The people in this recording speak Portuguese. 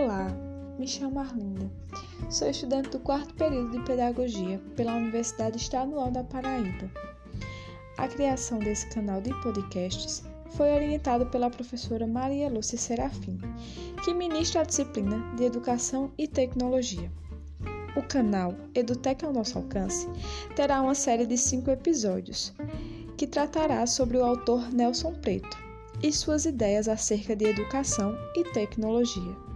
Olá, me chamo Arlinda. Sou estudante do quarto período de Pedagogia pela Universidade Estadual da Paraíba. A criação desse canal de podcasts foi orientada pela professora Maria Lúcia Serafim, que ministra a disciplina de Educação e Tecnologia. O canal Edutec ao Nosso Alcance terá uma série de cinco episódios, que tratará sobre o autor Nelson Preto e suas ideias acerca de educação e tecnologia.